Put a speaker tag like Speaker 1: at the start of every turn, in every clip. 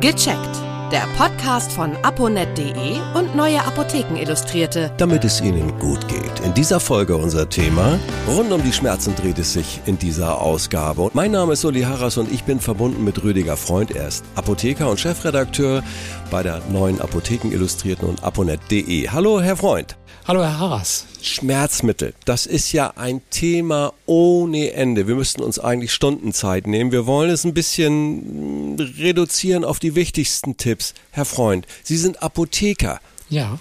Speaker 1: Gecheckt. Der Podcast von aponet.de und Neue Apotheken Illustrierte.
Speaker 2: Damit es Ihnen gut geht. In dieser Folge unser Thema. Rund um die Schmerzen dreht es sich in dieser Ausgabe. Und mein Name ist Uli Harras und ich bin verbunden mit Rüdiger Freund. Er ist Apotheker und Chefredakteur bei der Neuen Apotheken Illustrierten und aponet.de. Hallo, Herr Freund.
Speaker 3: Hallo, Herr Harras.
Speaker 2: Schmerzmittel, das ist ja ein Thema ohne Ende. Wir müssten uns eigentlich Stundenzeit nehmen. Wir wollen es ein bisschen reduzieren auf die wichtigsten Tipps. Herr Freund, Sie sind Apotheker.
Speaker 3: Ja.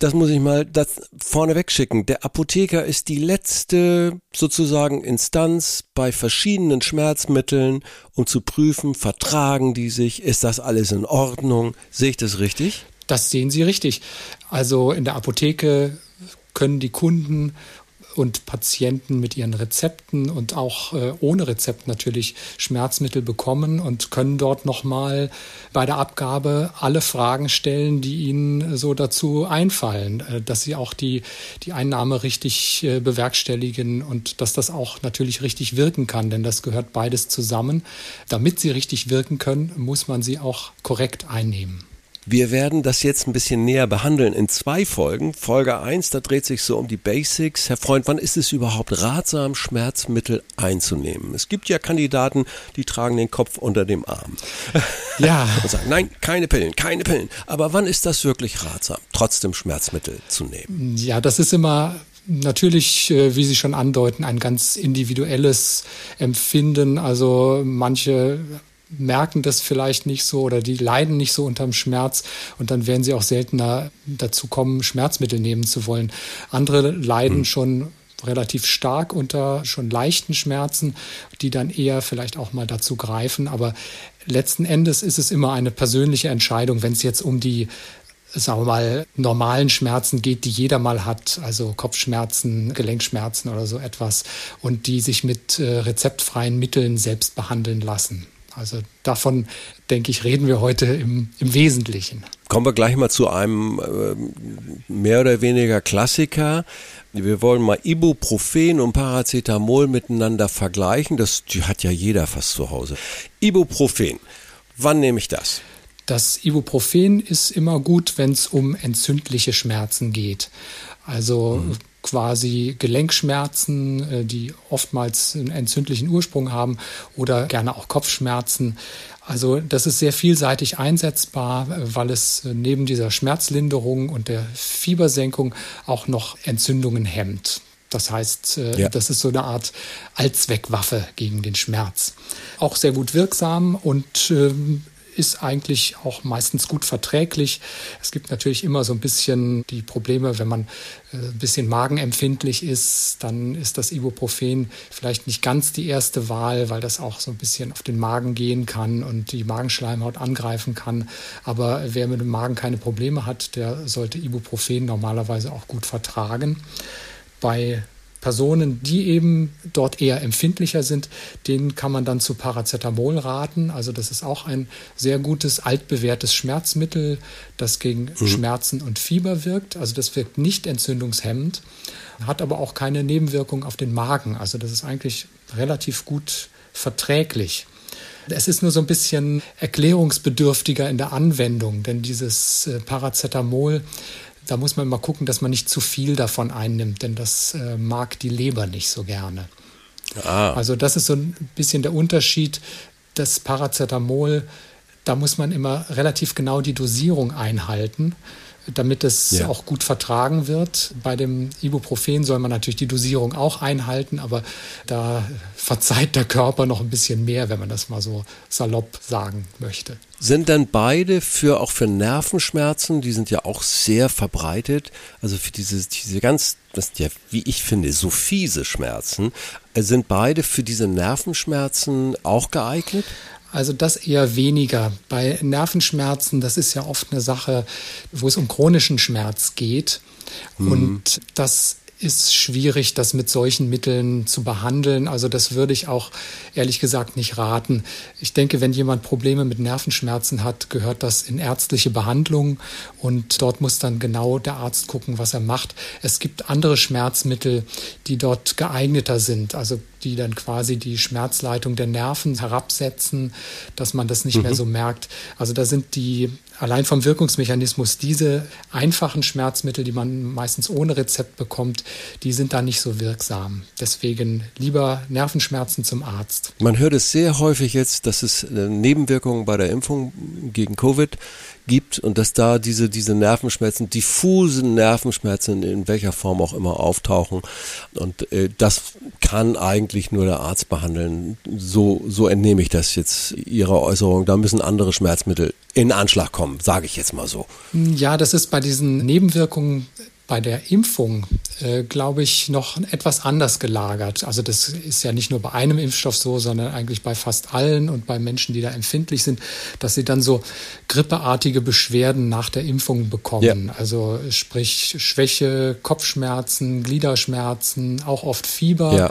Speaker 2: Das muss ich mal das vorneweg schicken. Der Apotheker ist die letzte sozusagen Instanz bei verschiedenen Schmerzmitteln, um zu prüfen, vertragen die sich, ist das alles in Ordnung? Sehe ich das richtig?
Speaker 3: Das sehen Sie richtig. Also in der Apotheke können die Kunden und Patienten mit ihren Rezepten und auch äh, ohne Rezept natürlich Schmerzmittel bekommen und können dort nochmal bei der Abgabe alle Fragen stellen, die ihnen so dazu einfallen, äh, dass sie auch die, die Einnahme richtig äh, bewerkstelligen und dass das auch natürlich richtig wirken kann, denn das gehört beides zusammen. Damit sie richtig wirken können, muss man sie auch korrekt einnehmen.
Speaker 2: Wir werden das jetzt ein bisschen näher behandeln in zwei Folgen. Folge 1, da dreht sich so um die Basics. Herr Freund, wann ist es überhaupt ratsam, Schmerzmittel einzunehmen? Es gibt ja Kandidaten, die tragen den Kopf unter dem Arm. Ja. Und sagen, nein, keine Pillen, keine Pillen. Aber wann ist das wirklich ratsam, trotzdem Schmerzmittel zu nehmen?
Speaker 3: Ja, das ist immer Natürlich, äh, wie Sie schon andeuten, ein ganz individuelles Empfinden. Also manche merken das vielleicht nicht so oder die leiden nicht so unterm Schmerz und dann werden sie auch seltener dazu kommen, Schmerzmittel nehmen zu wollen. Andere leiden mhm. schon relativ stark unter schon leichten Schmerzen, die dann eher vielleicht auch mal dazu greifen. Aber letzten Endes ist es immer eine persönliche Entscheidung, wenn es jetzt um die sagen wir mal, normalen Schmerzen geht, die jeder mal hat, also Kopfschmerzen, Gelenkschmerzen oder so etwas, und die sich mit äh, rezeptfreien Mitteln selbst behandeln lassen. Also davon, denke ich, reden wir heute im, im Wesentlichen.
Speaker 2: Kommen wir gleich mal zu einem äh, mehr oder weniger Klassiker. Wir wollen mal Ibuprofen und Paracetamol miteinander vergleichen. Das hat ja jeder fast zu Hause. Ibuprofen, wann nehme ich das?
Speaker 3: Das Ibuprofen ist immer gut, wenn es um entzündliche Schmerzen geht. Also mhm quasi Gelenkschmerzen, äh, die oftmals einen entzündlichen Ursprung haben oder gerne auch Kopfschmerzen. Also das ist sehr vielseitig einsetzbar, weil es neben dieser Schmerzlinderung und der Fiebersenkung auch noch Entzündungen hemmt. Das heißt, äh, ja. das ist so eine Art Allzweckwaffe gegen den Schmerz. Auch sehr gut wirksam und ähm, ist eigentlich auch meistens gut verträglich. Es gibt natürlich immer so ein bisschen die Probleme, wenn man äh, ein bisschen magenempfindlich ist, dann ist das Ibuprofen vielleicht nicht ganz die erste Wahl, weil das auch so ein bisschen auf den Magen gehen kann und die Magenschleimhaut angreifen kann. Aber wer mit dem Magen keine Probleme hat, der sollte Ibuprofen normalerweise auch gut vertragen. Bei Personen, die eben dort eher empfindlicher sind, denen kann man dann zu Paracetamol raten. Also das ist auch ein sehr gutes, altbewährtes Schmerzmittel, das gegen mhm. Schmerzen und Fieber wirkt. Also das wirkt nicht entzündungshemmend, hat aber auch keine Nebenwirkung auf den Magen. Also das ist eigentlich relativ gut verträglich. Es ist nur so ein bisschen erklärungsbedürftiger in der Anwendung, denn dieses äh, Paracetamol da muss man mal gucken, dass man nicht zu viel davon einnimmt, denn das äh, mag die Leber nicht so gerne. Ah. Also das ist so ein bisschen der Unterschied. Das Paracetamol, da muss man immer relativ genau die Dosierung einhalten damit es ja. auch gut vertragen wird. Bei dem Ibuprofen soll man natürlich die Dosierung auch einhalten, aber da verzeiht der Körper noch ein bisschen mehr, wenn man das mal so salopp sagen möchte.
Speaker 2: Sind dann beide für auch für Nervenschmerzen, die sind ja auch sehr verbreitet, also für diese, diese ganz, das ja, wie ich finde, so fiese Schmerzen, äh, sind beide für diese Nervenschmerzen auch geeignet?
Speaker 3: Also das eher weniger. Bei Nervenschmerzen, das ist ja oft eine Sache, wo es um chronischen Schmerz geht. Mhm. Und das ist schwierig, das mit solchen Mitteln zu behandeln. Also das würde ich auch ehrlich gesagt nicht raten. Ich denke, wenn jemand Probleme mit Nervenschmerzen hat, gehört das in ärztliche Behandlung und dort muss dann genau der Arzt gucken, was er macht. Es gibt andere Schmerzmittel, die dort geeigneter sind. Also die dann quasi die Schmerzleitung der Nerven herabsetzen, dass man das nicht mhm. mehr so merkt. Also da sind die allein vom Wirkungsmechanismus diese einfachen Schmerzmittel, die man meistens ohne Rezept bekommt, die sind da nicht so wirksam. Deswegen lieber Nervenschmerzen zum Arzt.
Speaker 2: Man hört es sehr häufig jetzt, dass es Nebenwirkungen bei der Impfung gegen Covid gibt und dass da diese, diese Nervenschmerzen, diffusen Nervenschmerzen in welcher Form auch immer auftauchen. Und äh, das kann eigentlich nur der Arzt behandeln. So, so entnehme ich das jetzt Ihrer Äußerung. Da müssen andere Schmerzmittel in Anschlag kommen, sage ich jetzt mal so.
Speaker 3: Ja, das ist bei diesen Nebenwirkungen bei der Impfung, äh, glaube ich, noch etwas anders gelagert. Also das ist ja nicht nur bei einem Impfstoff so, sondern eigentlich bei fast allen und bei Menschen, die da empfindlich sind, dass sie dann so grippeartige Beschwerden nach der Impfung bekommen. Ja. Also sprich Schwäche, Kopfschmerzen, Gliederschmerzen, auch oft Fieber. Ja.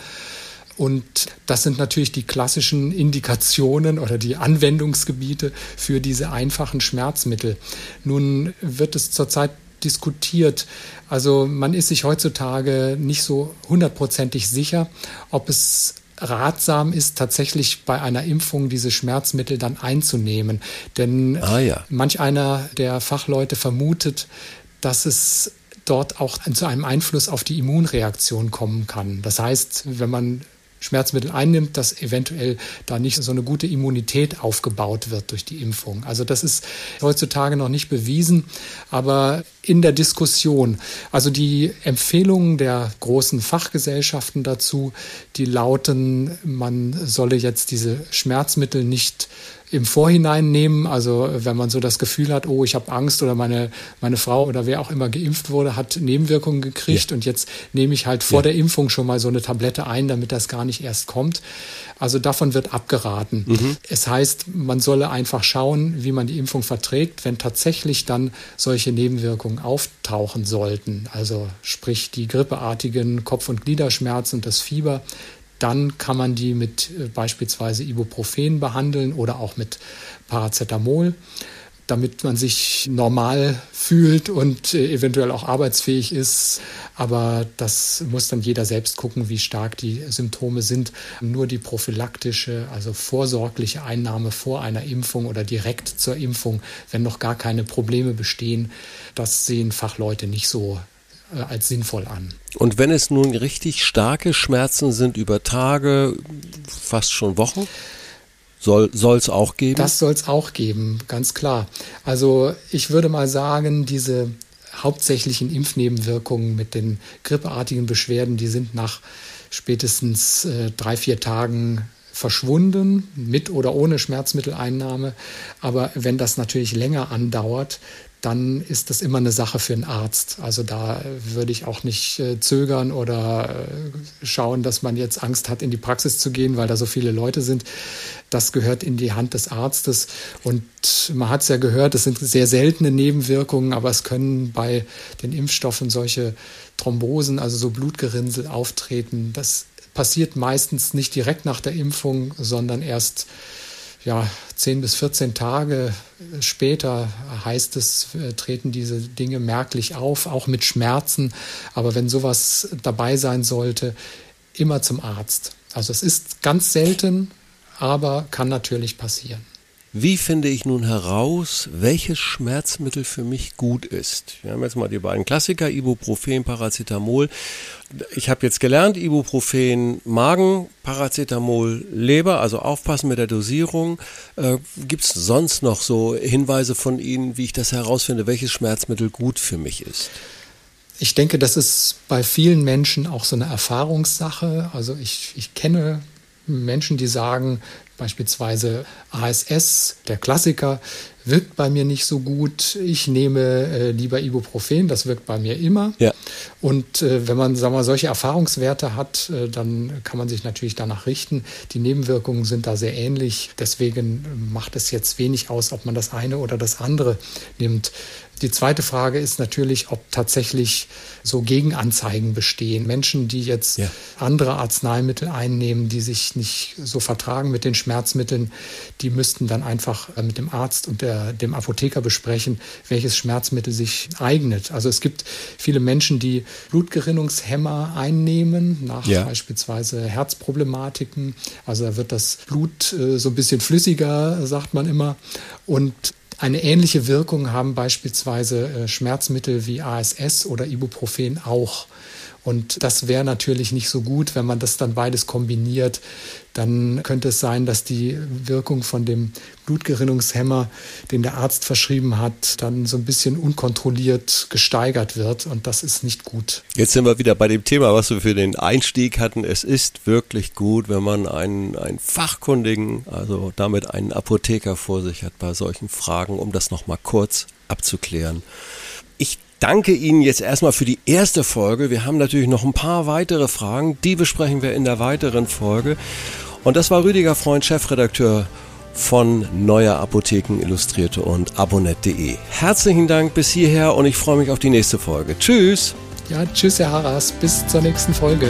Speaker 3: Und das sind natürlich die klassischen Indikationen oder die Anwendungsgebiete für diese einfachen Schmerzmittel. Nun wird es zurzeit diskutiert. Also man ist sich heutzutage nicht so hundertprozentig sicher, ob es ratsam ist, tatsächlich bei einer Impfung diese Schmerzmittel dann einzunehmen. Denn ah, ja. manch einer der Fachleute vermutet, dass es dort auch zu einem Einfluss auf die Immunreaktion kommen kann. Das heißt, wenn man Schmerzmittel einnimmt, dass eventuell da nicht so eine gute Immunität aufgebaut wird durch die Impfung. Also das ist heutzutage noch nicht bewiesen, aber in der Diskussion. Also die Empfehlungen der großen Fachgesellschaften dazu, die lauten, man solle jetzt diese Schmerzmittel nicht im Vorhinein nehmen. Also wenn man so das Gefühl hat, oh, ich habe Angst oder meine, meine Frau oder wer auch immer geimpft wurde, hat Nebenwirkungen gekriegt ja. und jetzt nehme ich halt vor ja. der Impfung schon mal so eine Tablette ein, damit das gar nicht erst kommt. Also davon wird abgeraten. Mhm. Es heißt, man solle einfach schauen, wie man die Impfung verträgt, wenn tatsächlich dann solche Nebenwirkungen auftauchen sollten. Also sprich die grippeartigen Kopf- und Gliederschmerzen und das Fieber, dann kann man die mit äh, beispielsweise Ibuprofen behandeln oder auch mit Paracetamol, damit man sich normal fühlt und äh, eventuell auch arbeitsfähig ist. Aber das muss dann jeder selbst gucken, wie stark die Symptome sind. Nur die prophylaktische, also vorsorgliche Einnahme vor einer Impfung oder direkt zur Impfung, wenn noch gar keine Probleme bestehen, das sehen Fachleute nicht so äh, als sinnvoll an.
Speaker 2: Und wenn es nun richtig starke Schmerzen sind über Tage, fast schon Wochen? Soll es auch geben?
Speaker 3: Das soll es auch geben, ganz klar. Also ich würde mal sagen, diese hauptsächlichen Impfnebenwirkungen mit den grippeartigen Beschwerden, die sind nach spätestens äh, drei, vier Tagen verschwunden, mit oder ohne Schmerzmitteleinnahme. Aber wenn das natürlich länger andauert, dann ist das immer eine Sache für einen Arzt. Also da würde ich auch nicht äh, zögern oder äh, schauen, dass man jetzt Angst hat, in die Praxis zu gehen, weil da so viele Leute sind. Das gehört in die Hand des Arztes. Und man hat es ja gehört, es sind sehr seltene Nebenwirkungen, aber es können bei den Impfstoffen solche Thrombosen, also so Blutgerinnsel auftreten. Das passiert meistens nicht direkt nach der Impfung, sondern erst ja, 10 bis 14 Tage später heißt es, äh, treten diese Dinge merklich auf, auch mit Schmerzen. Aber wenn sowas dabei sein sollte, immer zum Arzt. Also es ist ganz selten, aber kann natürlich passieren.
Speaker 2: Wie finde ich nun heraus, welches Schmerzmittel für mich gut ist? Wir haben jetzt mal die beiden Klassiker, Ibuprofen, Paracetamol. Ich habe jetzt gelernt, Ibuprofen Magen, Paracetamol Leber, also aufpassen mit der Dosierung. Äh, Gibt es sonst noch so Hinweise von Ihnen, wie ich das herausfinde, welches Schmerzmittel gut für mich ist?
Speaker 3: Ich denke, das ist bei vielen Menschen auch so eine Erfahrungssache. Also ich, ich kenne Menschen, die sagen, beispielsweise ASS, der Klassiker, wirkt bei mir nicht so gut. Ich nehme äh, lieber Ibuprofen, das wirkt bei mir immer. Ja. Und äh, wenn man sagen wir, solche Erfahrungswerte hat, äh, dann kann man sich natürlich danach richten. Die Nebenwirkungen sind da sehr ähnlich. Deswegen macht es jetzt wenig aus, ob man das eine oder das andere nimmt. Die zweite Frage ist natürlich, ob tatsächlich so Gegenanzeigen bestehen. Menschen, die jetzt ja. andere Arzneimittel einnehmen, die sich nicht so vertragen mit den Schmerzmitteln, die müssten dann einfach äh, mit dem Arzt und der der, dem Apotheker besprechen, welches Schmerzmittel sich eignet. Also es gibt viele Menschen, die Blutgerinnungshemmer einnehmen, nach ja. beispielsweise Herzproblematiken. Also da wird das Blut äh, so ein bisschen flüssiger, sagt man immer. Und eine ähnliche Wirkung haben beispielsweise äh, Schmerzmittel wie ASS oder Ibuprofen auch. Und das wäre natürlich nicht so gut, wenn man das dann beides kombiniert. Dann könnte es sein, dass die Wirkung von dem Blutgerinnungshemmer, den der Arzt verschrieben hat, dann so ein bisschen unkontrolliert gesteigert wird. Und das ist nicht gut.
Speaker 2: Jetzt sind wir wieder bei dem Thema, was wir für den Einstieg hatten. Es ist wirklich gut, wenn man einen, einen Fachkundigen, also damit einen Apotheker vor sich hat bei solchen Fragen, um das nochmal kurz abzuklären. Ich danke Ihnen jetzt erstmal für die erste Folge. Wir haben natürlich noch ein paar weitere Fragen, die besprechen wir in der weiteren Folge. Und das war Rüdiger Freund, Chefredakteur von Neuer Apotheken Illustrierte und abonnet.de. Herzlichen Dank bis hierher und ich freue mich auf die nächste Folge. Tschüss.
Speaker 3: Ja, tschüss, Herr Harras. Bis zur nächsten Folge.